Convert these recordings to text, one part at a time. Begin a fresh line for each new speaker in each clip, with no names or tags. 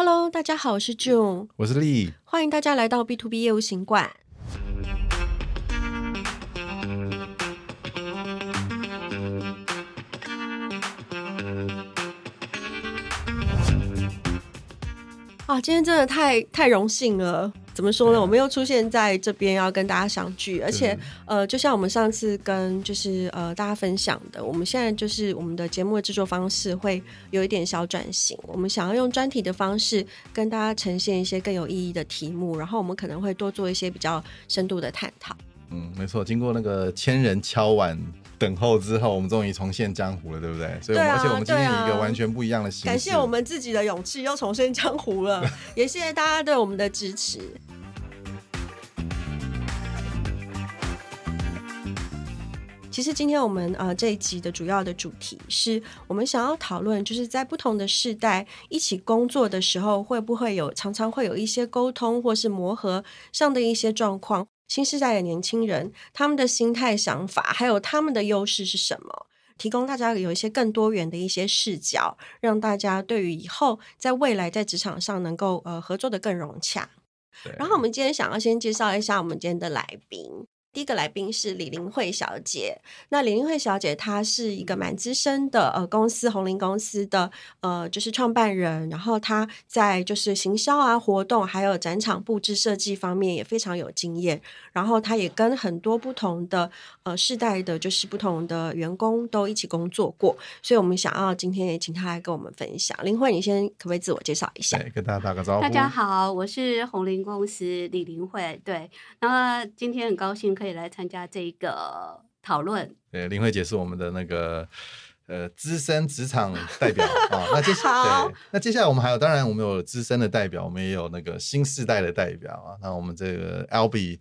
Hello，大家好，我是 June，
我是丽，
欢迎大家来到 B to B 业务行馆。啊，今天真的太太荣幸了。怎么说呢？我们又出现在这边要跟大家相聚，而且呃，就像我们上次跟就是呃大家分享的，我们现在就是我们的节目的制作方式会有一点小转型，我们想要用专题的方式跟大家呈现一些更有意义的题目，然后我们可能会多做一些比较深度的探讨。
嗯，没错，经过那个千人敲碗等候之后，我们终于重现江湖了，对不对？所以我们，啊，而且我们今天以一个完全不一样的形式，
感谢我们自己的勇气又重现江湖了，也谢谢大家对我们的支持。其实今天我们呃这一集的主要的主题是我们想要讨论，就是在不同的世代一起工作的时候，会不会有常常会有一些沟通或是磨合上的一些状况？新时代的年轻人他们的心态、想法，还有他们的优势是什么？提供大家有一些更多元的一些视角，让大家对于以后在未来在职场上能够呃合作的更融洽。然后我们今天想要先介绍一下我们今天的来宾。第一个来宾是李玲慧小姐。那李玲慧小姐她是一个蛮资深的呃公司红林公司的呃就是创办人，然后她在就是行销啊活动还有展场布置设计方面也非常有经验。然后她也跟很多不同的呃世代的就是不同的员工都一起工作过，所以我们想要今天也请她来跟我们分享。林慧，你先可不可以自我介绍一下？
对，跟大家打个招呼。
大家好，我是红林公司李玲慧。对，那今天很高兴。可以来参加这个讨论。
对，林慧姐是我们的那个呃资深职场代表啊。那接下来对，那接下来我们还有，当然我们有资深的代表，我们也有那个新世代的代表啊。那我们这个 Albee。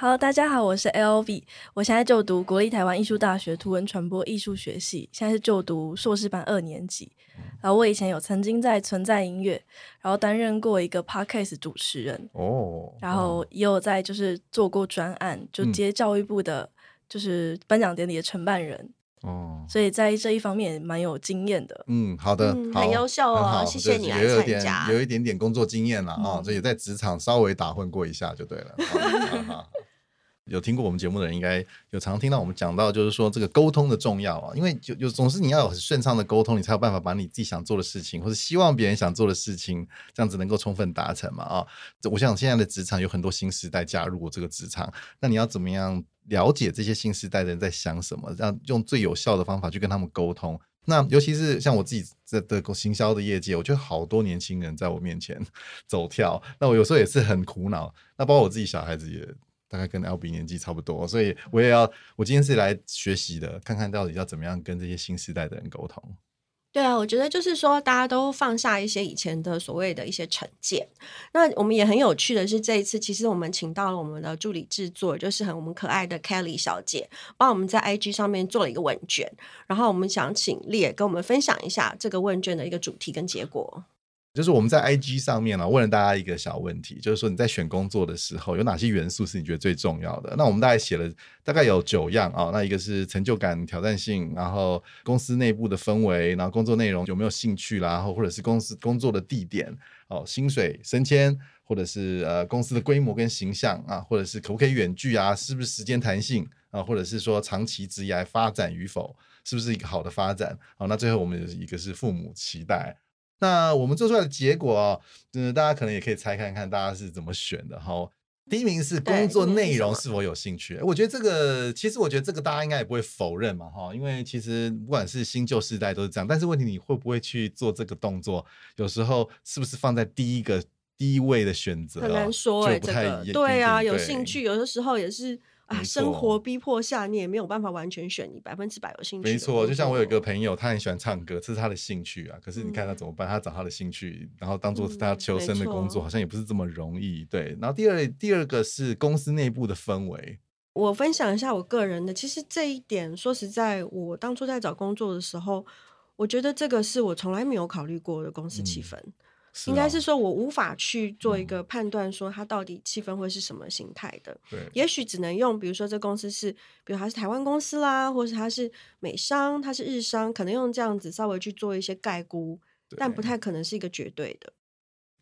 好，大家好，我是 Albee，我现在就读国立台湾艺术大学图文传播艺术学系，现在是就读硕士班二年级。然后我以前有曾经在存在音乐，然后担任过一个 Podcast 主持人哦，然后也有在就是做过专案，就接教育部的，就是颁奖典礼的承办人哦，所以在这一方面蛮有经验的。
嗯，好的，
嗯、很优秀哦，谢谢你来参加，
有一点点工作经验了啊，所以在职场稍微打混过一下就对了。有听过我们节目的人，应该有常听到我们讲到，就是说这个沟通的重要啊，因为就就总是你要有很顺畅的沟通，你才有办法把你自己想做的事情，或者希望别人想做的事情，这样子能够充分达成嘛啊。我想现在的职场有很多新时代加入我这个职场，那你要怎么样了解这些新时代的人在想什么，让用最有效的方法去跟他们沟通。那尤其是像我自己在的行销的业界，我觉得好多年轻人在我面前 走跳，那我有时候也是很苦恼。那包括我自己小孩子也。大概跟 L B 年纪差不多，所以我也要，我今天是来学习的，看看到底要怎么样跟这些新时代的人沟通。
对啊，我觉得就是说，大家都放下一些以前的所谓的一些成见。那我们也很有趣的是，这一次其实我们请到了我们的助理制作，就是很我们可爱的 Kelly 小姐，帮我们在 IG 上面做了一个问卷，然后我们想请丽跟我们分享一下这个问卷的一个主题跟结果。
就是我们在 IG 上面呢，问了大家一个小问题，就是说你在选工作的时候有哪些元素是你觉得最重要的？那我们大概写了大概有九样啊，那一个是成就感、挑战性，然后公司内部的氛围，然后工作内容有没有兴趣啦，然后或者是公司工作的地点哦，薪水、升迁，或者是呃公司的规模跟形象啊，或者是可不可以远距啊，是不是时间弹性啊，或者是说长期职业发展与否，是不是一个好的发展？好，那最后我们有一个是父母期待。那我们做出来的结果哦，嗯，大家可能也可以猜看看，大家是怎么选的哈。第一名是工作内容是否有兴趣？我觉得这个，其实我觉得这个大家应该也不会否认嘛哈，因为其实不管是新旧世代都是这样。但是问题你会不会去做这个动作？有时候是不是放在第一个第一位的选择？
很难说哎、欸，这个对啊，有兴趣，有的时候也是。啊，生活逼迫下，你也没有办法完全选你百分之百有兴趣。
没错，就像我有一个朋友，他很喜欢唱歌，这是他的兴趣啊。可是你看他怎么办？他找他的兴趣，然后当做是他求生的工作，好像也不是这么容易。对。然后第二第二个是公司内部的氛围。
我分享一下我个人的，其实这一点说实在，我当初在找工作的时候，我觉得这个是我从来没有考虑过的公司气氛。嗯应该是说，我无法去做一个判断，说它到底气氛会是什么形态的。对，也许只能用，比如说这公司是，比如它是台湾公司啦，或是它是美商，它是日商，可能用这样子稍微去做一些概估，但不太可能是一个绝对的。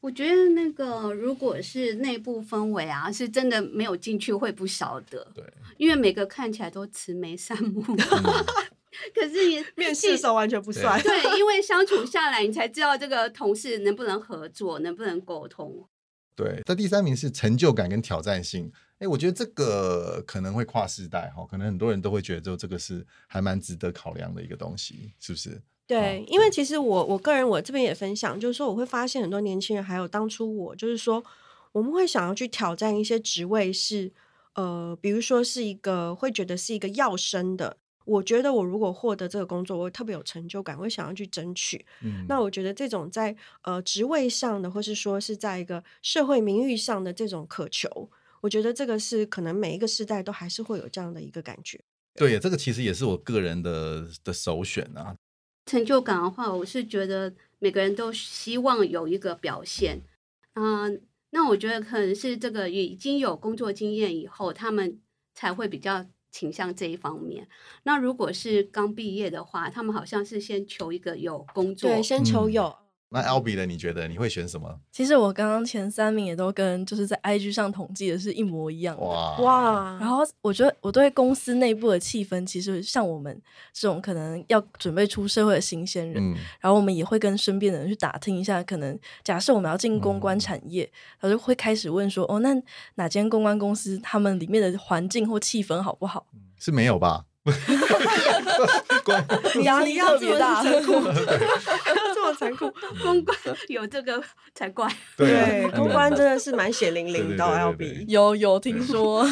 我觉得那个如果是内部氛围啊，是真的没有进去会不晓得。
对，
因为每个看起来都慈眉善目，嗯、可是也
面试的时候完全不算。
对，因为相处下来，你才知道这个同事能不能合作，能不能沟通。
对，在第三名是成就感跟挑战性。哎，我觉得这个可能会跨世代哈，可能很多人都会觉得，就这个是还蛮值得考量的一个东西，是不是？
对，因为其实我我个人我这边也分享，就是说我会发现很多年轻人，还有当初我，就是说我们会想要去挑战一些职位是，呃，比如说是一个会觉得是一个要升的，我觉得我如果获得这个工作，我特别有成就感，我会想要去争取。嗯，那我觉得这种在呃职位上的，或是说是在一个社会名誉上的这种渴求，我觉得这个是可能每一个时代都还是会有这样的一个感觉。
对，这个其实也是我个人的的首选啊。
成就感的话，我是觉得每个人都希望有一个表现，嗯、呃，那我觉得可能是这个已经有工作经验以后，他们才会比较倾向这一方面。那如果是刚毕业的话，他们好像是先求一个有工作，
对，先求有。嗯
那 Albee 呢？你觉得你会选什么？
其实我刚刚前三名也都跟就是在 IG 上统计的是一模一样的。
哇
哇！
然后我觉得我对公司内部的气氛，其实像我们这种可能要准备出社会的新鲜人，嗯、然后我们也会跟身边的人去打听一下，可能假设我们要进公关产业，嗯、然后就会开始问说：哦，那哪间公关公司他们里面的环境或气氛好不好？
是没有吧？
压力特别大，这
么残酷，
公关 有这个才怪。
对，公关真的是蛮血淋淋的，Albee
有有听说，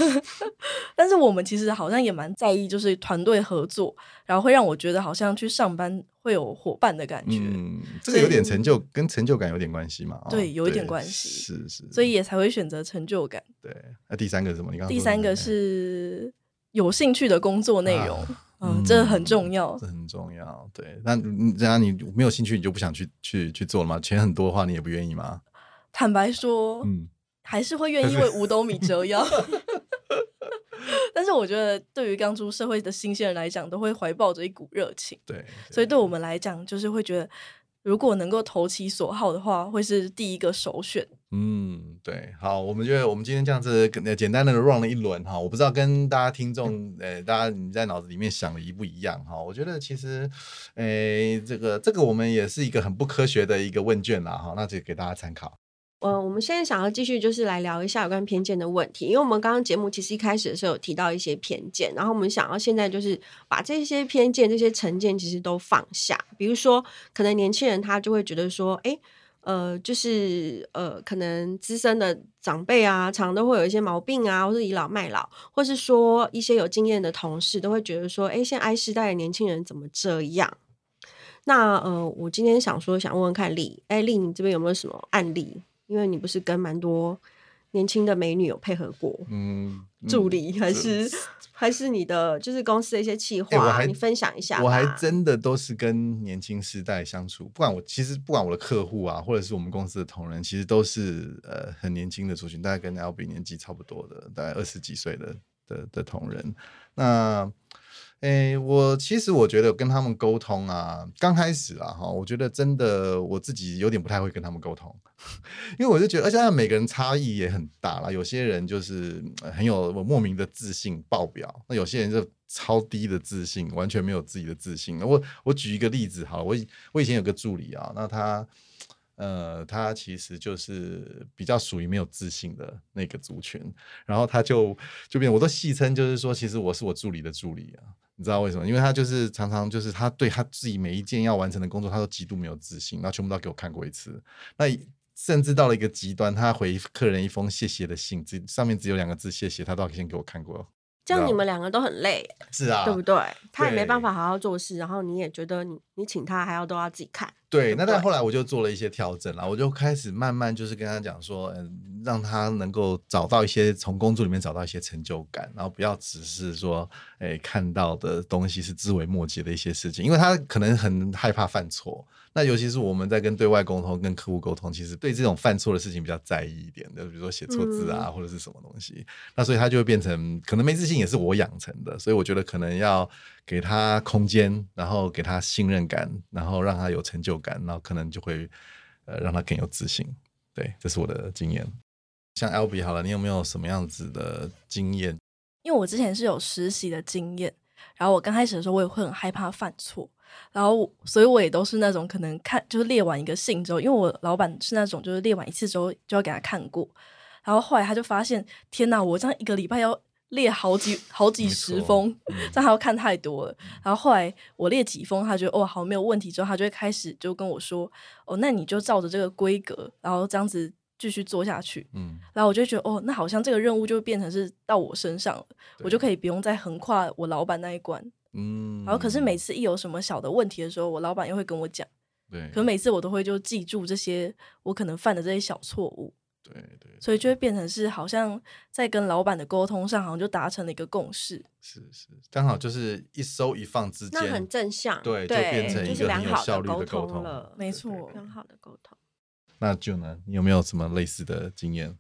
但是我们其实好像也蛮在意，就是团队合作，然后会让我觉得好像去上班会有伙伴的感觉。
嗯，这个有点成就，跟成就感有点关系嘛？
对，有一点关系，
是是，
所以也才会选择成就感。
对，那第三个是什么？你刚刚
第三个是。有兴趣的工作内容，嗯，这很重要，
这很重要。对，那这样你没有兴趣，你就不想去去去做了吗？钱很多的话，你也不愿意吗？
坦白说，嗯，还是会愿意为五斗米 折腰。但是我觉得，对于刚出社会的新鲜人来讲，都会怀抱着一股热情。
对，
所以对我们来讲，就是会觉得。如果能够投其所好的话，会是第一个首选。
嗯，对，好，我们觉得我们今天这样子简单的 run 了一轮哈，我不知道跟大家听众，呃，大家你在脑子里面想的一不一样哈？我觉得其实，呃，这个这个我们也是一个很不科学的一个问卷啦哈，那就给大家参考。
呃，我们现在想要继续就是来聊一下有关偏见的问题，因为我们刚刚节目其实一开始的时候有提到一些偏见，然后我们想要现在就是把这些偏见、这些成见其实都放下。比如说，可能年轻人他就会觉得说，哎，呃，就是呃，可能资深的长辈啊，常常都会有一些毛病啊，或是倚老卖老，或是说一些有经验的同事都会觉得说，哎，现在 I 世代的年轻人怎么这样？那呃，我今天想说，想问问看丽，哎，丽，你这边有没有什么案例？因为你不是跟蛮多年轻的美女有配合过，嗯，助理还是还是你的就是公司的一些企划，你分享一下。
我还真的都是跟年轻世代相处，不管我其实不管我的客户啊，或者是我们公司的同仁，其实都是呃很年轻的族群，大概跟 Albee 年纪差不多的，大概二十几岁的的的同仁。那诶，我其实我觉得跟他们沟通啊，刚开始啊哈，我觉得真的我自己有点不太会跟他们沟通，因为我就觉得，而且每个人差异也很大啦。有些人就是很有莫名的自信爆表，那有些人就超低的自信，完全没有自己的自信。我我举一个例子哈，我我以前有个助理啊，那他呃他其实就是比较属于没有自信的那个族群，然后他就就变，我都戏称就是说，其实我是我助理的助理啊。你知道为什么？因为他就是常常就是他对他自己每一件要完成的工作，他都极度没有自信，然后全部都给我看过一次。那甚至到了一个极端，他回客人一封谢谢的信，只上面只有两个字谢谢，他都要先给我看过。
这样你们两个都很累，
是啊，
对不对？他也没办法好好做事，然后你也觉得你你请他还要都要自己看。
对，对对，那但后来我就做了一些调整了，我就开始慢慢就是跟他讲说，嗯，让他能够找到一些从工作里面找到一些成就感，然后不要只是说，哎，看到的东西是枝微末节的一些事情，因为他可能很害怕犯错。那尤其是我们在跟对外沟通、跟客户沟通，其实对这种犯错的事情比较在意一点的，比如说写错字啊，或者是什么东西。那所以他就会变成可能没自信，也是我养成的。所以我觉得可能要给他空间，然后给他信任感，然后让他有成就感，然后可能就会呃让他更有自信。对，这是我的经验。像 Albee 好了，你有没有什么样子的经验？
因为我之前是有实习的经验，然后我刚开始的时候我也会很害怕犯错，然后所以我也都是那种可能看就是列完一个信之后，因为我老板是那种就是列完一次之后就要给他看过，然后后来他就发现天哪，我这样一个礼拜要列好几好几十封，嗯、这样他要看太多了。然后后来我列几封，他觉得哦好没有问题之后，他就会开始就跟我说哦，那你就照着这个规格，然后这样子。继续做下去，嗯，然后我就觉得，哦，那好像这个任务就变成是到我身上了，我就可以不用再横跨我老板那一关，嗯。然后，可是每次一有什么小的问题的时候，我老板又会跟我讲，对。可每次我都会就记住这些我可能犯的这些小错误，对对。所以就会变成是好像在跟老板的沟通上，好像就达成了一个共识。
是是，刚好就是一收一放之间，
那很正向，
对，就变成一个很有效率的沟通
了，没错，很好的沟通。
那就呢？你有没有什么类似的经验？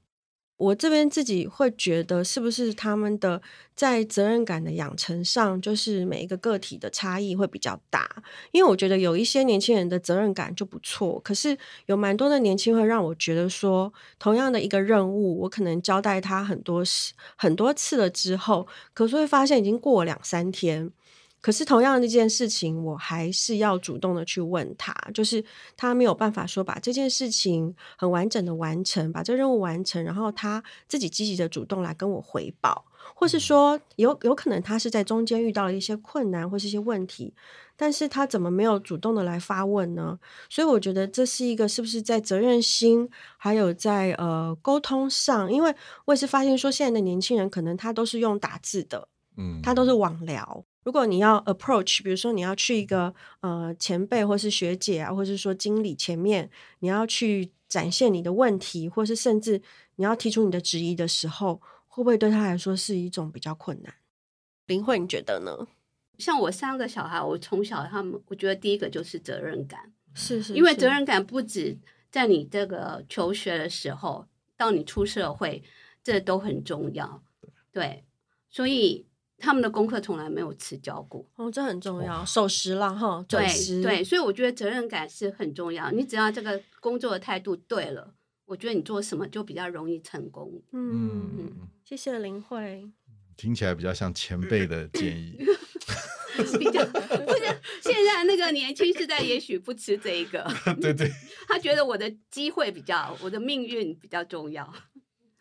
我这边自己会觉得，是不是他们的在责任感的养成上，就是每一个个体的差异会比较大？因为我觉得有一些年轻人的责任感就不错，可是有蛮多的年轻会让我觉得说，同样的一个任务，我可能交代他很多事很多次了之后，可是会发现已经过两三天。可是同样的一件事情，我还是要主动的去问他，就是他没有办法说把这件事情很完整的完成，把这任务完成，然后他自己积极的主动来跟我回报，或是说有有可能他是在中间遇到了一些困难或是一些问题，但是他怎么没有主动的来发问呢？所以我觉得这是一个是不是在责任心还有在呃沟通上，因为我也是发现说现在的年轻人可能他都是用打字的，嗯，他都是网聊。如果你要 approach，比如说你要去一个呃前辈或是学姐啊，或是说经理前面，你要去展现你的问题，或是甚至你要提出你的质疑的时候，会不会对他来说是一种比较困难？林慧，你觉得呢？
像我三个小孩，我从小他们，我觉得第一个就是责任感，
是是，是，
因为责任感不止在你这个求学的时候，到你出社会，这都很重要，对，所以。他们的功课从来没有迟交过
哦，这很重要，守时了哈，准时。
对对，所以我觉得责任感是很重要。你只要这个工作的态度对了，我觉得你做什么就比较容易成功。
嗯，嗯，谢谢林慧，
听起来比较像前辈的建议。
比较不是现在那个年轻世代，也许不吃这一个。
对对，
他觉得我的机会比较，我的命运比较重要。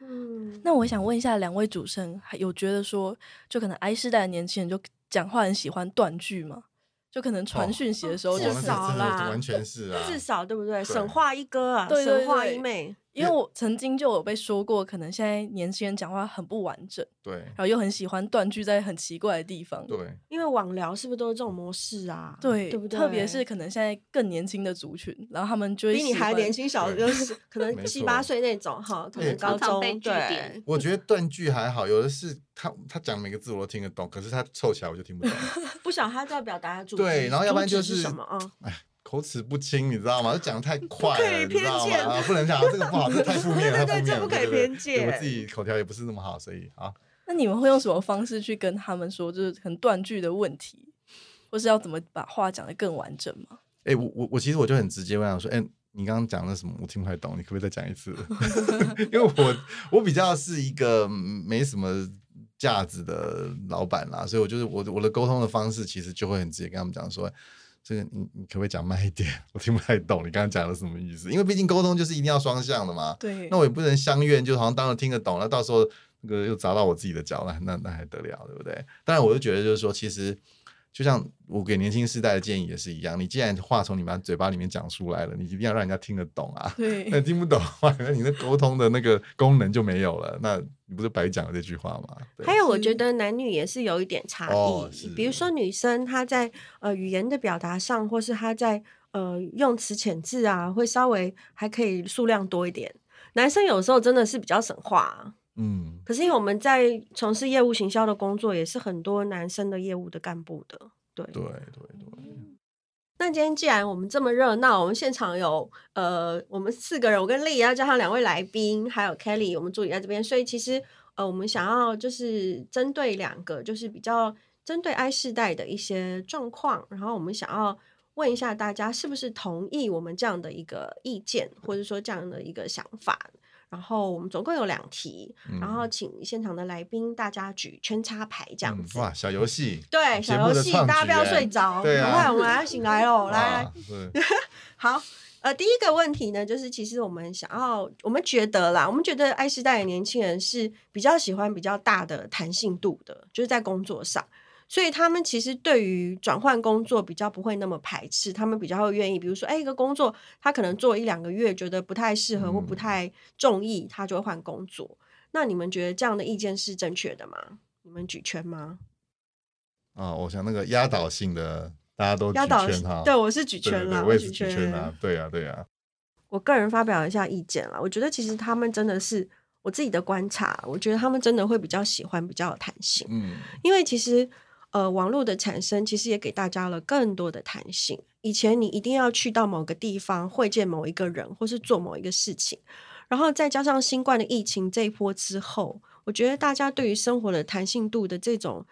嗯，那我想问一下两位主持人，还有觉得说，就可能 I 世代的年轻人就讲话很喜欢断句吗？就可能传讯息的时候就，
至少啦，
完全是啊，
至少对不对？神话一哥啊，神话一妹。
因为我曾经就有被说过，可能现在年轻人讲话很不完整，
对，
然后又很喜欢断句在很奇怪的地方，
对。
因为网聊是不是都是这种模式啊？
对，
对不对？
特别是可能现在更年轻的族群，然后他们就会
比你还年轻小，就是可能七八岁那种哈，可能高中对。
我觉得断句还好，有的是他他讲每个字我都听得懂，可是他凑起来我就听不懂，
不晓得他在表达主
对，然后要不然就是
什么啊？哎。
口齿不清，你知道吗？就讲得太快了，你知道吗？啊，不能讲这个不好，这太负面 了，太负面了。这不可以偏见。我自己口条也不是那么好，所以啊。
那你们会用什么方式去跟他们说，就是很断句的问题，或是要怎么把话讲得更完整吗？
哎、欸，我我我其实我就很直接问他说，哎、欸，你刚刚讲的什么？我听不太懂，你可不可以再讲一次？因为我我比较是一个没什么价值的老板啦，所以我就是我我的沟通的方式其实就会很直接跟他们讲说。这个你你可不可以讲慢一点？我听不太懂你刚刚讲的什么意思？因为毕竟沟通就是一定要双向的嘛。
对。
那我也不能相怨，就好像当然听得懂，那到时候那个又砸到我自己的脚，了那那还得了，对不对？当然，我就觉得就是说，其实。就像我给年轻世代的建议也是一样，你既然话从你们嘴巴里面讲出来了，你一定要让人家听得懂啊。
对，
那听不懂的话，那你的沟通的那个功能就没有了。那你不是白讲了这句话吗？
还有，我觉得男女也是有一点差异。哦、比如说，女生她在呃语言的表达上，或是她在呃用词遣字啊，会稍微还可以数量多一点。男生有时候真的是比较省话。嗯，可是因为我们在从事业务行销的工作，也是很多男生的业务的干部的，对
对对对。
那今天既然我们这么热闹，我们现场有呃，我们四个人，我跟丽要加上两位来宾，还有 Kelly，我们助理在这边，所以其实呃，我们想要就是针对两个，就是比较针对 I 世代的一些状况，然后我们想要问一下大家，是不是同意我们这样的一个意见，或者说这样的一个想法？然后我们总共有两题，嗯、然后请现场的来宾大家举圈插牌这样子。
嗯、哇，小游戏，
对，小游戏，大家不要睡着，
对啊，
快我们要醒来喽，来，好。呃，第一个问题呢，就是其实我们想要，我们觉得啦，我们觉得 I 世代的年轻人是比较喜欢比较大的弹性度的，就是在工作上，所以他们其实对于转换工作比较不会那么排斥，他们比较会愿意，比如说，哎，一个工作他可能做一两个月，觉得不太适合或不太中意，他就会换工作。嗯。那你们觉得这样的意见是正确的吗？你们举圈吗？
啊、哦，我想那个压倒性的。大家都举圈哈，
对，我是举圈了，
我也是举圈啊，对啊，对啊。
我个人发表一下意见了，我觉得其实他们真的是我自己的观察，我觉得他们真的会比较喜欢比较有弹性，嗯，因为其实呃网络的产生其实也给大家了更多的弹性。以前你一定要去到某个地方会见某一个人，或是做某一个事情，然后再加上新冠的疫情这一波之后，我觉得大家对于生活的弹性度的这种。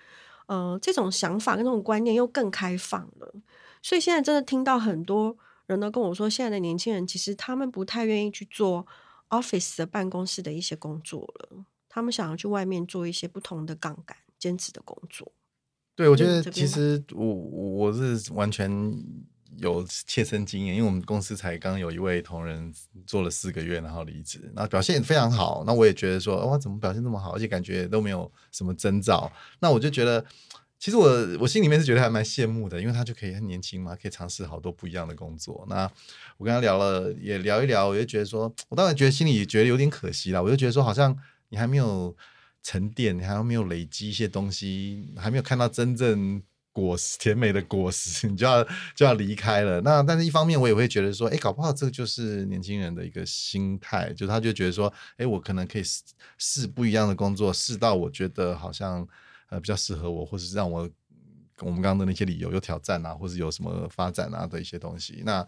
呃，这种想法跟这种观念又更开放了，所以现在真的听到很多人都跟我说，现在的年轻人其实他们不太愿意去做 office 的办公室的一些工作了，他们想要去外面做一些不同的杠杆、兼职的工作。
对，我觉得其实我我是完全。有切身经验，因为我们公司才刚有一位同仁做了四个月，然后离职，然后表现也非常好。那我也觉得说，哇，怎么表现这么好，而且感觉都没有什么征兆。那我就觉得，其实我我心里面是觉得还蛮羡慕的，因为他就可以很年轻嘛，可以尝试好多不一样的工作。那我跟他聊了，也聊一聊，我就觉得说，我当然觉得心里觉得有点可惜啦。我就觉得说，好像你还没有沉淀，你还没有累积一些东西，还没有看到真正。果实甜美的果实，你就要就要离开了。那但是一方面，我也会觉得说，哎，搞不好这个就是年轻人的一个心态，就他就觉得说，哎，我可能可以试试不一样的工作，试到我觉得好像呃比较适合我，或是让我我们刚刚的那些理由有挑战啊，或是有什么发展啊的一些东西。那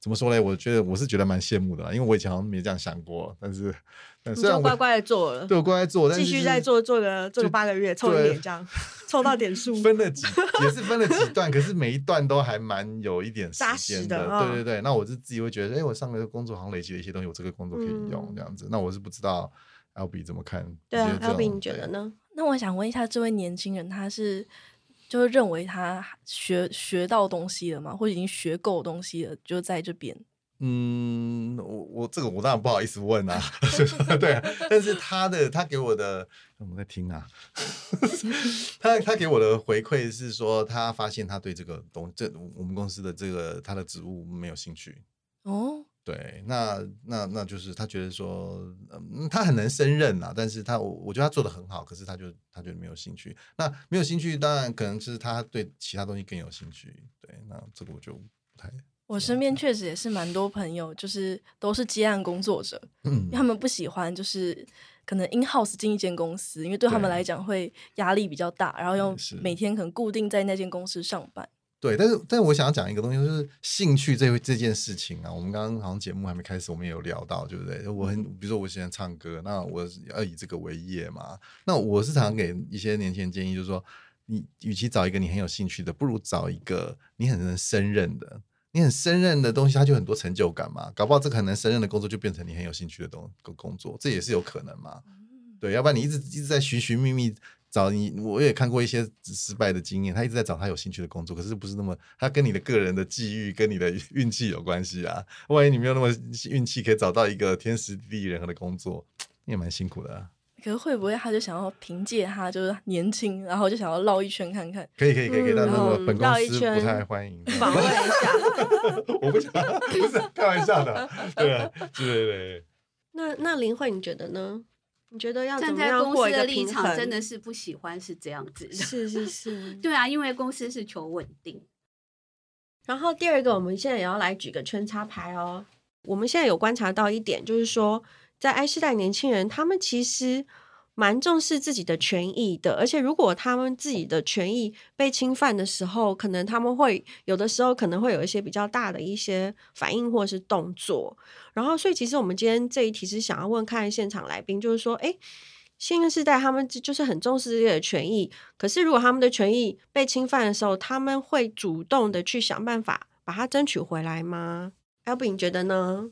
怎么说呢？我觉得我是觉得蛮羡慕的啦，因为我以前好像没这样想过。但是，但是
就乖乖的做了，
对，我乖乖做，
继续再做，做个做个八个月，凑一点这样，凑到点数。
分了几，也是分了几段，可是每一段都还蛮有一点时间的。对对对，那我是自己会觉得，哎，我上个工作好像累积了一些东西，我这个工作可以用这样子。嗯、那我是不知道 Albee 怎么看？
对啊，Albee 你觉得呢？
那我想问一下，这位年轻人他是？就是认为他学学到东西了嘛，或者已经学够东西了，就在这边。
嗯，我我这个我当然不好意思问啊，对啊，但是他的他给我的，我们在听啊，他他给我的回馈是说，他发现他对这个东这我们公司的这个他的职务没有兴趣哦。对，那那那就是他觉得说，嗯，他很能胜任啊，但是他我我觉得他做的很好，可是他就他觉得没有兴趣。那没有兴趣，当然可能是他对其他东西更有兴趣。对，那这个我就不太。
我身边确实也是蛮多朋友，就是都是接案工作者，嗯，他们不喜欢就是可能 in house 进一间公司，因为对他们来讲会压力比较大，然后又每天可能固定在那间公司上班。
对，但是但是我想要讲一个东西，就是兴趣这这件事情啊。我们刚刚好像节目还没开始，我们也有聊到，对不对？我很，比如说我喜欢唱歌，那我要以这个为业嘛。那我是常给一些年轻人建议，就是说，你与其找一个你很有兴趣的，不如找一个你很能胜任的。你很胜任的东西，它就很多成就感嘛。搞不好这可能胜任的工作就变成你很有兴趣的东工作，这也是有可能嘛。对，要不然你一直一直在寻寻觅觅。找你，我也看过一些失败的经验。他一直在找他有兴趣的工作，可是不是那么，他跟你的个人的际遇、跟你的运气有关系啊。万一你没有那么运气，可以找到一个天时地利人和的工作，你也蛮辛苦的啊。
可是会不会他就想要凭借他就是年轻，然后就想要绕一圈看看？
可以可以可以可以，但是我本公司不太欢迎
访问一下。
我不想，不是开玩笑的，对啊，对对对。
那那林慧，你觉得呢？你觉得要
站在公司的立场，真的是不喜欢是这样子的。
是是是，
对啊，因为公司是求稳定。
然后第二个，我们现在也要来举个圈插牌哦。我们现在有观察到一点，就是说，在 I 世代年轻人，他们其实。蛮重视自己的权益的，而且如果他们自己的权益被侵犯的时候，可能他们会有的时候可能会有一些比较大的一些反应或是动作。然后，所以其实我们今天这一题是想要问看现场来宾，就是说，哎，新世代他们就是很重视自己的权益，可是如果他们的权益被侵犯的时候，他们会主动的去想办法把它争取回来吗？Albee 你觉得呢？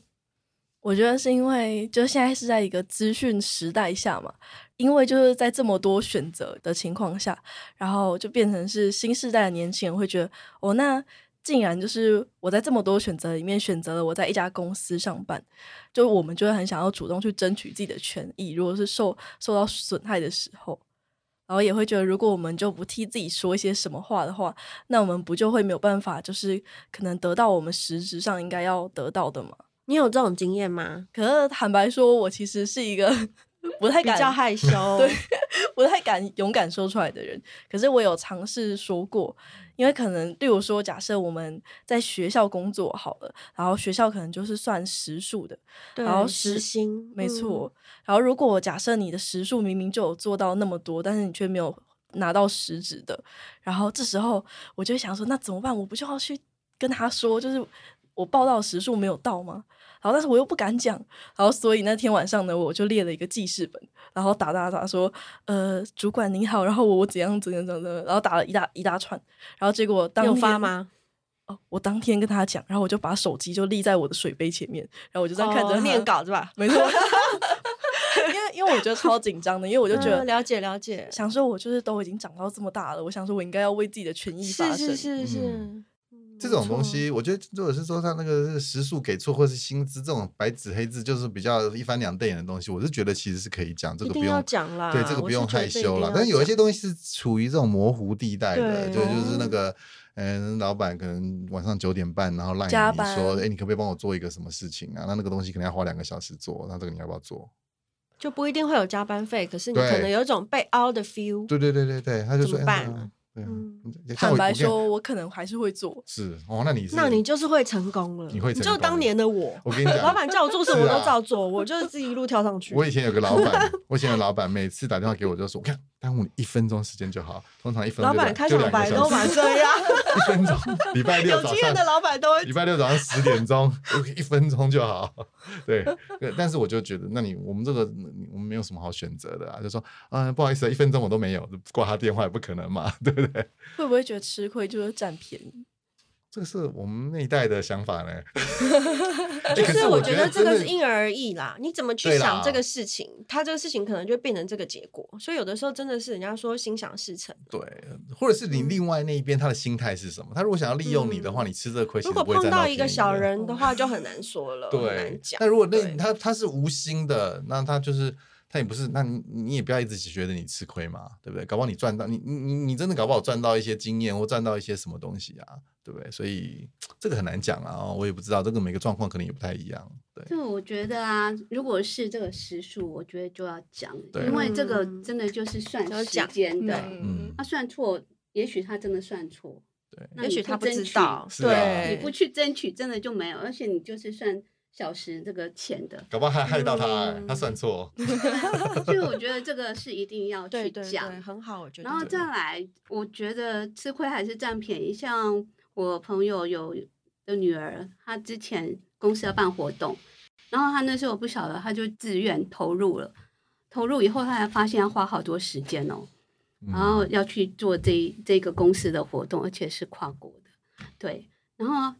我觉得是因为就现在是在一个资讯时代下嘛，因为就是在这么多选择的情况下，然后就变成是新时代的年轻人会觉得，哦，那竟然就是我在这么多选择里面选择了我在一家公司上班，就我们就会很想要主动去争取自己的权益，如果是受受到损害的时候，然后也会觉得，如果我们就不替自己说一些什么话的话，那我们不就会没有办法，就是可能得到我们实质上应该要得到的吗？
你有这种经验吗？
可是坦白说，我其实是一个 不太敢
比较害羞，
对，不太敢勇敢说出来的人。可是我有尝试说过，因为可能，例如说，假设我们在学校工作好了，然后学校可能就是算时数的，
对
然后
时薪
没错。
嗯、
然后如果假设你的时数明明就有做到那么多，但是你却没有拿到实质的，然后这时候我就会想说，那怎么办？我不就要去跟他说，就是我报到时数没有到吗？然后，但是我又不敢讲，然后所以那天晚上呢，我就列了一个记事本，然后打打打说，呃，主管您好，然后我我怎样怎样怎样，然后打了一大一大串，然后结果当天
有发吗？
哦，我当天跟他讲，然后我就把手机就立在我的水杯前面，然后我就这样看着、
哦、念稿是吧？
没错，因为因为我觉得超紧张的，因为我就觉得、
嗯、了解了解，
想说我就是都已经长到这么大了，我想说我应该要为自己的权益发声，
是是是是。
嗯这种东西，我觉得，如果是说他那个时数给错，或是薪资这种白纸黑字，就是比较一翻两瞪眼的东西，我是觉得其实是可以讲，这个不用
讲啦，
对，这个不用害羞了。但是有一些东西是处于这种模糊地带的，对，就是那个，嗯，老板可能晚上九点半，然后赖你说，哎，你可不可以帮我做一个什么事情啊？那那个东西可能要花两个小时做，那这个你要不要做？
就不一定会有加班费，可是你可能有一种被凹的 feel。
对对对对对，他就说
怎么办？
嗯，坦白说，我可能还是会做。
是哦，那你是
那你就是会成功了。
你会成功，
就当年的我。
我跟你讲，
老板叫我做什么我都照做，我就是自己一路跳上去。
我以前有个老板，我以前的老板每次打电话给我就说：“我看耽误你一分钟时间就好，通常一分钟。”
老板开场白都蛮这样，
一分钟。礼拜六早上
的老板都会。
礼拜六早上十点钟，一分钟就好。对，但是我就觉得，那你我们这个我们没有什么好选择的啊，就说啊，不好意思，一分钟我都没有，挂他电话也不可能嘛，对不对？
会不会？觉得吃亏就是占便宜，
这个是我们那一代的想法呢。
就是我觉得这个是因人而异啦，你怎么去想这个事情，他这个事情可能就变成这个结果。所以有的时候真的是人家说心想事成，
对，或者是你另外那一边他的心态是什么？他如果想要利用你的话，你吃这亏，
如果碰到一个小人的话，就很难说了。
对，那如果那他他是无心的，那他就是。他也不是，那你你也不要一直觉得你吃亏嘛，对不对？搞不好你赚到，你你你真的搞不好赚到一些经验或赚到一些什么东西啊，对不对？所以这个很难讲啊，我也不知道，这个每个状况可能也不太一样。对，
就我觉得啊，如果是这个时数，我觉得就要
讲，
因为这个真的就是算时间的，
嗯，
他算错，也许他真的算错，
对，
那
也许他不知道，
对，啊、
你不去争取，真的就没有，而且你就是算。小时这个钱的，
搞不好还害到他，嗯、他算错。
所以我觉得这个是一定要去
讲，很好，我觉得。
然后再来，我觉得吃亏还是占便宜。像我朋友有的女儿，她之前公司要办活动，然后她那时候我不晓得，她就自愿投入了。投入以后，她才发现要花好多时间哦，然后要去做这这个公司的活动，而且是跨国的，对，然后。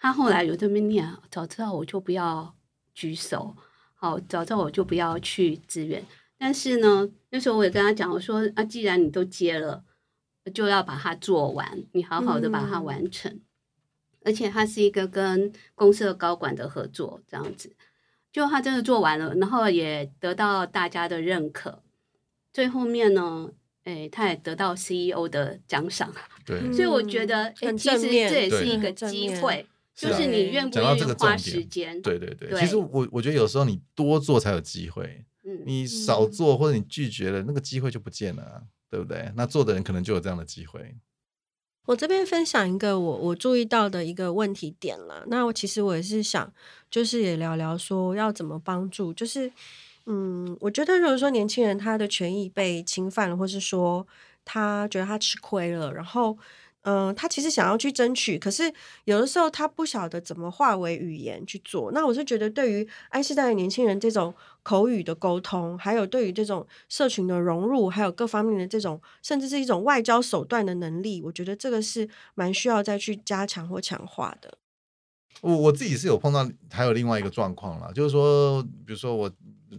他后来有这么念，早知道我就不要举手，好，早知道我就不要去支援。但是呢，那时候我也跟他讲，我说啊，既然你都接了，就要把它做完，你好好的把它完成。嗯、而且他是一个跟公司的高管的合作，这样子，就他真的做完了，然后也得到大家的认可。最后面呢，哎，他也得到 CEO 的奖赏。
对，
所以我觉得，哎，其实这也是一个机会。就是你愿不愿意花时间？
对对对，对其实我我觉得有时候你多做才有机会，嗯，你少做或者你拒绝了，那个机会就不见了，啊，对不对？那做的人可能就有这样的机会。
我这边分享一个我我注意到的一个问题点了，那我其实我也是想，就是也聊聊说要怎么帮助，就是嗯，我觉得如果说年轻人他的权益被侵犯了，或是说他觉得他吃亏了，然后。嗯、他其实想要去争取，可是有的时候他不晓得怎么化为语言去做。那我是觉得，对于 I 世代的年轻人，这种口语的沟通，还有对于这种社群的融入，还有各方面的这种，甚至是一种外交手段的能力，我觉得这个是蛮需要再去加强或强化的。
我我自己是有碰到，还有另外一个状况啦，就是说，比如说我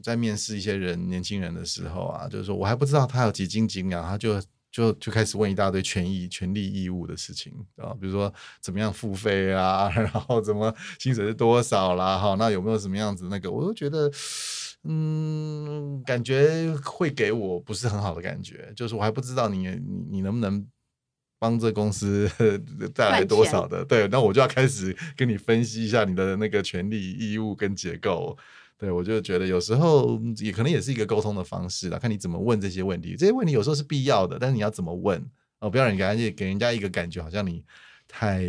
在面试一些人，年轻人的时候啊，就是说我还不知道他有几斤几两，他就。就就开始问一大堆权益、权利、义务的事情啊，比如说怎么样付费啊，然后怎么薪水是多少啦，哈，那有没有什么样子那个，我都觉得，嗯，感觉会给我不是很好的感觉，就是我还不知道你你你能不能帮这公司 带来多少的，对，那我就要开始跟你分析一下你的那个权利、义务跟结构。对，我就觉得有时候也可能也是一个沟通的方式啦，看你怎么问这些问题。这些问题有时候是必要的，但是你要怎么问哦，不要人家给人家一个感觉，好像你。太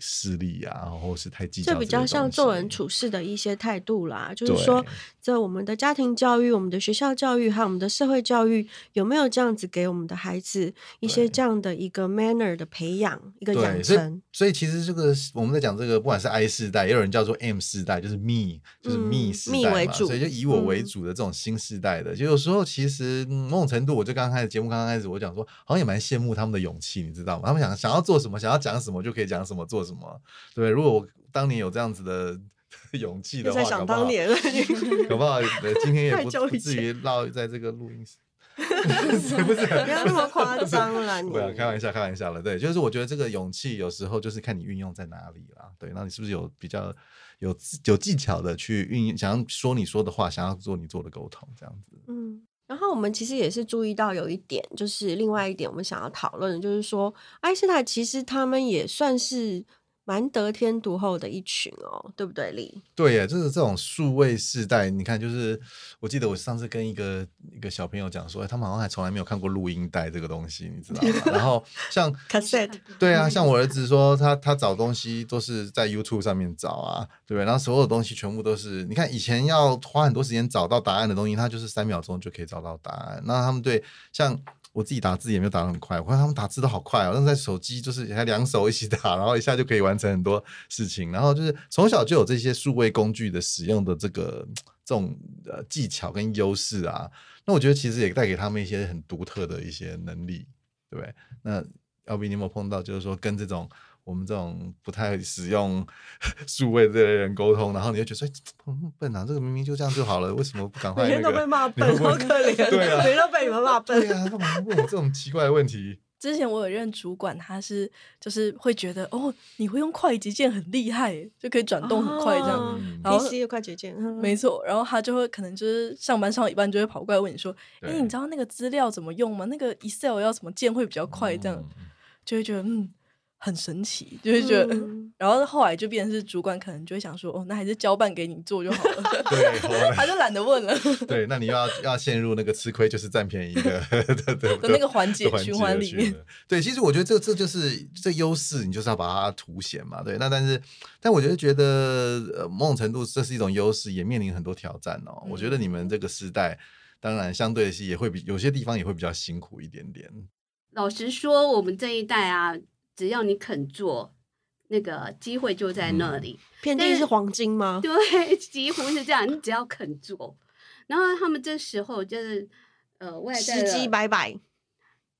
势利啊，或是太计较，
这比较像做人处事的一些态度啦。就是说，在我们的家庭教育、我们的学校教育还有我们的社会教育，有没有这样子给我们的孩子一些这样的一个 manner 的培养、一个养成？
所以，其实这个我们在讲这个，不管是 I 世代，也有人叫做 M 世代，就是 me，就是 me 世代嘛、嗯、为主，所以就以我为主的这种新世代的，嗯、就有时候其实某种程度，我就刚刚开始节目刚刚开始，我讲说，好像也蛮羡慕他们的勇气，你知道吗？他们想想要做什么，想要讲什么。我就可以讲什么做什么，对。如果我当年有这样子的 勇气的话，
在想当年了，
好不好？今天也不不至于落在这个录音室，是不是？
不要那么夸张了，
不要开玩笑，开玩笑了。对，就是我觉得这个勇气有时候就是看你运用在哪里啦。对，那你是不是有比较有有技巧的去运用，想要说你说的话，想要做你做的沟通，这样子。
嗯。然后我们其实也是注意到有一点，就是另外一点，我们想要讨论的就是说爱斯坦其实他们也算是。蛮得天独厚的一群哦，对不对，李？
对呀，就是这种数位世代，你看，就是我记得我上次跟一个一个小朋友讲说，他们好像还从来没有看过录音带这个东西，你知道吗？然后像
cassette，
对啊，像我儿子说，他他找东西都是在 YouTube 上面找啊，对不对？然后所有的东西全部都是，你看以前要花很多时间找到答案的东西，他就是三秒钟就可以找到答案。那他们对像。我自己打字也没有打得很快，我看他们打字都好快哦。但是在手机就是还两手一起打，然后一下就可以完成很多事情。然后就是从小就有这些数位工具的使用的这个这种呃技巧跟优势啊。那我觉得其实也带给他们一些很独特的一些能力，对不对？那 LB 你有没有碰到就是说跟这种？我们这种不太使用 数位这类人沟通，然后你就觉得说笨啊，这个明明就这样就好了，为什么不赶快、那个？每天都被骂笨，
好可怜。对啊，每天都被你们骂笨。
对啊，干嘛问我这种奇怪的问题？
之前我有任主管，他是就是会觉得哦，你会用快捷键很厉害，就可以转动很快这样。哦、然后
PC 的快捷键，
没错。然后他就会可能就是上班上到一半就会跑过来问你说：“哎，你知道那个资料怎么用吗？那个 Excel 要什么键会比较快？”这样、嗯、就会觉得嗯。很神奇，就会觉得，嗯、然后后来就变成是主管，可能就会想说，哦，那还是交办给你做就好了。
对，
他就懒得问了。
对，那你要要陷入那个吃亏就是占便宜的
的那个环节循环里面。
对，其实我觉得这这就是这优势，你就是要把它凸显嘛。对，那但是，但我觉得觉得呃，某种程度这是一种优势，也面临很多挑战哦。嗯、我觉得你们这个时代，当然相对是也会比有些地方也会比较辛苦一点点。
老实说，我们这一代啊。只要你肯做，那个机会就在那里。
遍地是黄金吗？
对，几乎是这样。你只要肯做，然后他们这时候就是呃，外在
时机摆摆，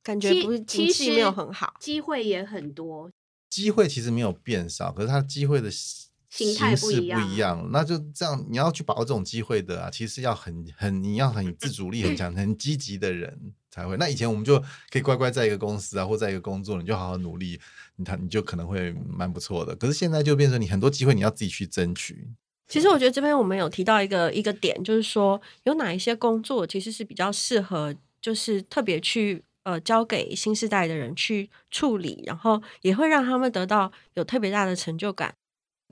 感觉不是经济没有很好，
机会也很多。
机会其实没有变少，可是它机会的形态不一样。那就这样，你要去把握这种机会的啊，其实要很很，你要很自主力很强、很积极的人。才会。那以前我们就可以乖乖在一个公司啊，或在一个工作，你就好好努力，你他你就可能会蛮不错的。可是现在就变成你很多机会你要自己去争取。
其实我觉得这边我们有提到一个一个点，就是说有哪一些工作其实是比较适合，就是特别去呃交给新世代的人去处理，然后也会让他们得到有特别大的成就感。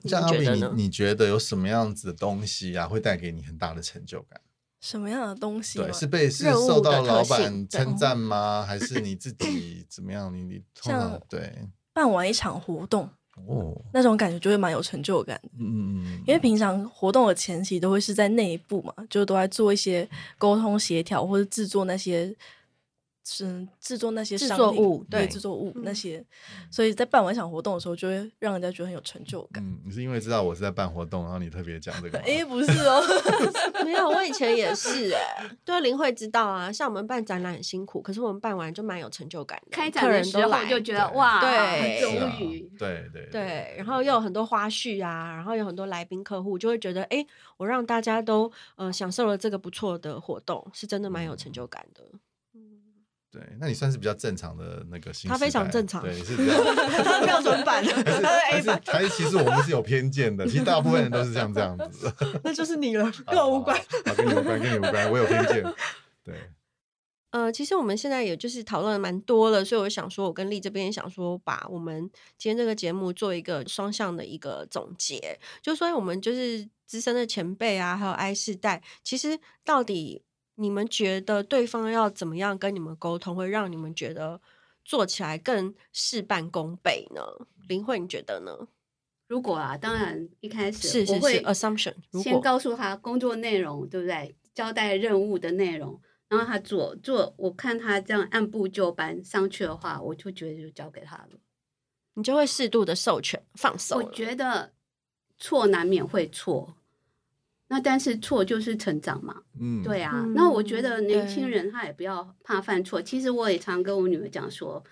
你觉得呢？你你觉得有什么样子的东西啊，会带给你很大的成就感？
什么样的东西？
对，是被是受到老板称赞吗？还是你自己怎么样？你你
像
对
办完一场活动哦，那种感觉就会蛮有成就感的。嗯嗯，因为平常活动的前期都会是在内部嘛，就都在做一些沟通协调或者制作那些是制作那些
制作物，对
制作物那些，所以在办完一场活动的时候，就会让人家觉得很有成就感。
嗯，你是因为知道我是在办活动，然后你特别讲这个？
哎，不是哦，
没有，我以前也是哎，对，林慧知道啊，像我们办展览很辛苦，可是我们办完就蛮有成就感的，
开展的时候就觉得哇，
对，
终于，
对对
对，然后又有很多花絮啊，然后有很多来宾客户，就会觉得哎，我让大家都呃享受了这个不错的活动，是真的蛮有成就感的。
对，那你算是比较正常的那个心。
他非常正常，
对，是比较标
准版的，他是 A 版。
还是其实我们是有偏见的，其实大部分人都是像这样子。
那就是你了，跟我无关。
啊，跟你无关，跟你无关，我有偏见。对。
呃，其实我们现在也就是讨论的蛮多了，所以我想说，我跟丽这边想说，把我们今天这个节目做一个双向的一个总结，就说我们就是资深的前辈啊，还有 I 世代，其实到底。你们觉得对方要怎么样跟你们沟通，会让你们觉得做起来更事半功倍呢？林慧，你觉得呢？
如果啊，当然一开始
是是是 assumption，
先告诉他工作内容，对不对？交代任务的内容，然后他做做，我看他这样按部就班上去的话，我就觉得就交给他了。
你就会适度的授权放手。
我觉得错难免会错。那但是错就是成长嘛，嗯，对啊。嗯、那我觉得年轻人他也不要怕犯错。其实我也常跟我女儿讲说，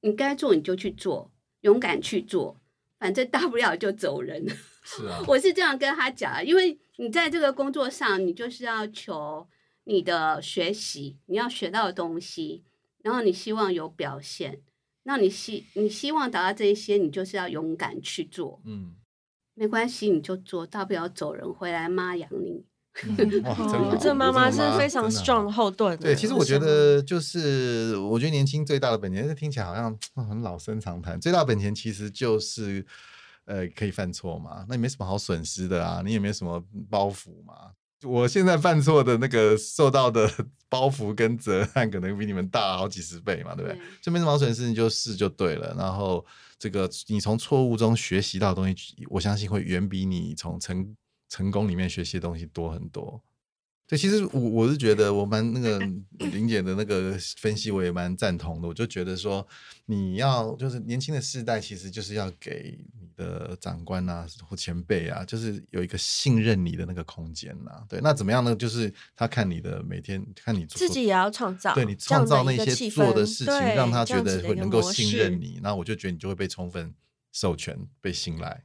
你该做你就去做，勇敢去做，反正大不了就走人。
是啊，
我是这样跟他讲，因为你在这个工作上，你就是要求你的学习，你要学到的东西，然后你希望有表现，那你希你希望达到这一些，你就是要勇敢去做，嗯。没关系，你就做，大不了走人，回来妈养你。
嗯、哇，
这妈妈是非常 strong 的后盾。
对，其实我觉得就是，我觉得年轻最大的本钱，这听起来好像很老生常谈。最大的本钱其实就是，呃，可以犯错嘛，那你没什么好损失的啊，你也没什么包袱嘛。我现在犯错的那个受到的 包袱跟责任，可能比你们大好几十倍嘛，对不对？就没什么好损失，你就试就对了。然后。这个你从错误中学习到的东西，我相信会远比你从成成功里面学习的东西多很多。对，其实我我是觉得我蛮那个林姐的那个分析，我也蛮赞同的。我就觉得说，你要就是年轻的世代，其实就是要给你的长官啊或前辈啊，就是有一个信任你的那个空间呐、啊。对，那怎么样呢？就是他看你的每天看你
自己也要创造，
对你创造那些做的事情，让他觉得会能够信任你，那我就觉得你就会被充分授权、被信赖。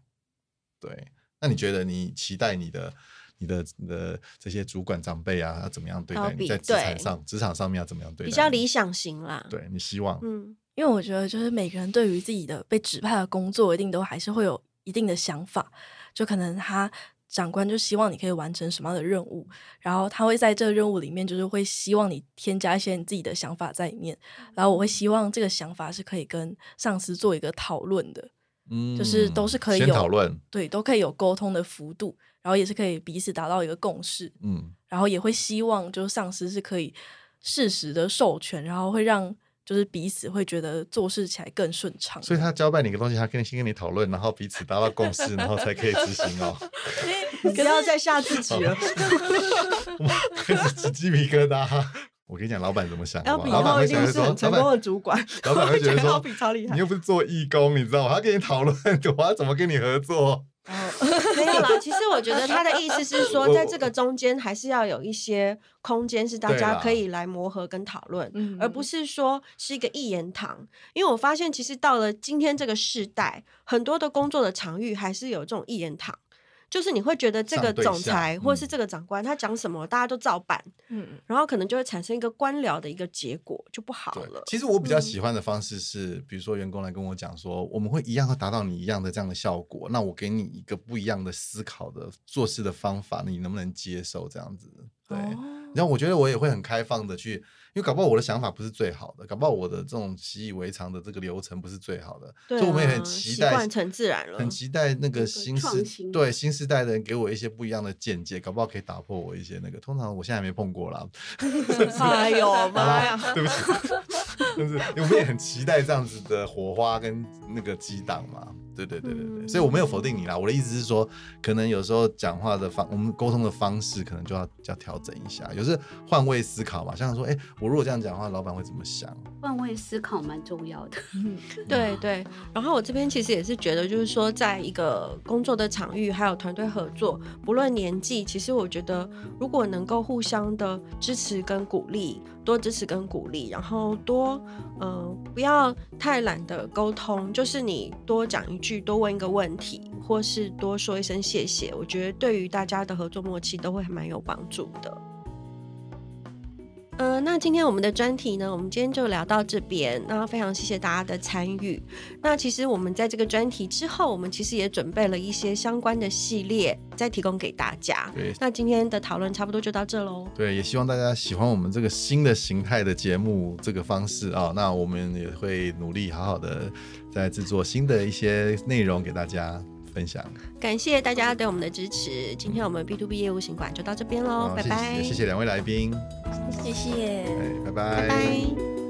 对，那你觉得你期待你的？你的你的这些主管长辈啊，要怎么样对待你？在职场上，职场上面要怎么样对待？
比较理想型啦。
对，你希望，
嗯，因为我觉得就是每个人对于自己的被指派的工作，一定都还是会有一定的想法。就可能他长官就希望你可以完成什么样的任务，然后他会在这个任务里面，就是会希望你添加一些你自己的想法在里面。然后我会希望这个想法是可以跟上司做一个讨论的，嗯，就是都是可以有
讨论，
对，都可以有沟通的幅度。然后也是可以彼此达到一个共识，嗯，然后也会希望就是上司是可以适时的授权，然后会让就是彼此会觉得做事起来更顺畅。
所以他交办你一个东西，他跟你先跟你讨论，然后彼此达到共识，然后才可以执行哦。
你不要再吓自己了，
开始起鸡皮疙瘩。我跟你讲，老板怎么想？老板会觉得说，
成功的主管，
老板会觉得说，你又不是做义工，你知道吗？他跟你讨论，我要怎么跟你合作？
没有啦，其实我觉得他的意思是说，在这个中间还是要有一些空间，是大家可以来磨合跟讨论，而不是说是一个一言堂。因为我发现，其实到了今天这个时代，很多的工作的场域还是有这种一言堂。就是你会觉得这个总裁或者是这个长官他讲什么，大家都照办，嗯，然后可能就会产生一个官僚的一个结果，就不好了。
其实我比较喜欢的方式是，嗯、比如说员工来跟我讲说，我们会一样会达到你一样的这样的效果，那我给你一个不一样的思考的做事的方法，你能不能接受这样子？对，哦、然后我觉得我也会很开放的去。因为搞不好我的想法不是最好的，搞不好我的这种习以为常的这个流程不是最好的，所以我们也很期待，
成自然了，
很期待那个新时对新时代的人给我一些不一样的见解，搞不好可以打破我一些那个。通常我现在还没碰过啦，
哎呦 妈呀，
对不起，就是我们也很期待这样子的火花跟那个激荡嘛。对对对对对，所以我没有否定你啦。我的意思是说，可能有时候讲话的方，我们沟通的方式可能就要要调整一下，有时换位思考嘛。像说，哎，我如果这样讲话，老板会怎么想？
换位思考蛮重要的。
对对。然后我这边其实也是觉得，就是说，在一个工作的场域，还有团队合作，不论年纪，其实我觉得，如果能够互相的支持跟鼓励，多支持跟鼓励，然后多，嗯、呃，不要太懒得沟通，就是你多讲一句，多问一个问题，或是多说一声谢谢，我觉得对于大家的合作默契都会蛮有帮助的。呃，那今天我们的专题呢，我们今天就聊到这边。那非常谢谢大家的参与。那其实我们在这个专题之后，我们其实也准备了一些相关的系列，再提供给大家。
对，
那今天的讨论差不多就到这喽。
对，也希望大家喜欢我们这个新的形态的节目这个方式啊。那我们也会努力好好的在制作新的一些内容给大家。分享，
感谢大家对我们的支持。今天我们 B to B 业务行馆就到这边喽，拜拜。
谢谢两位来宾，
谢谢，
拜拜，
拜拜。